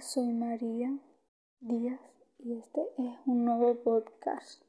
Soy María Díaz y este es un nuevo podcast.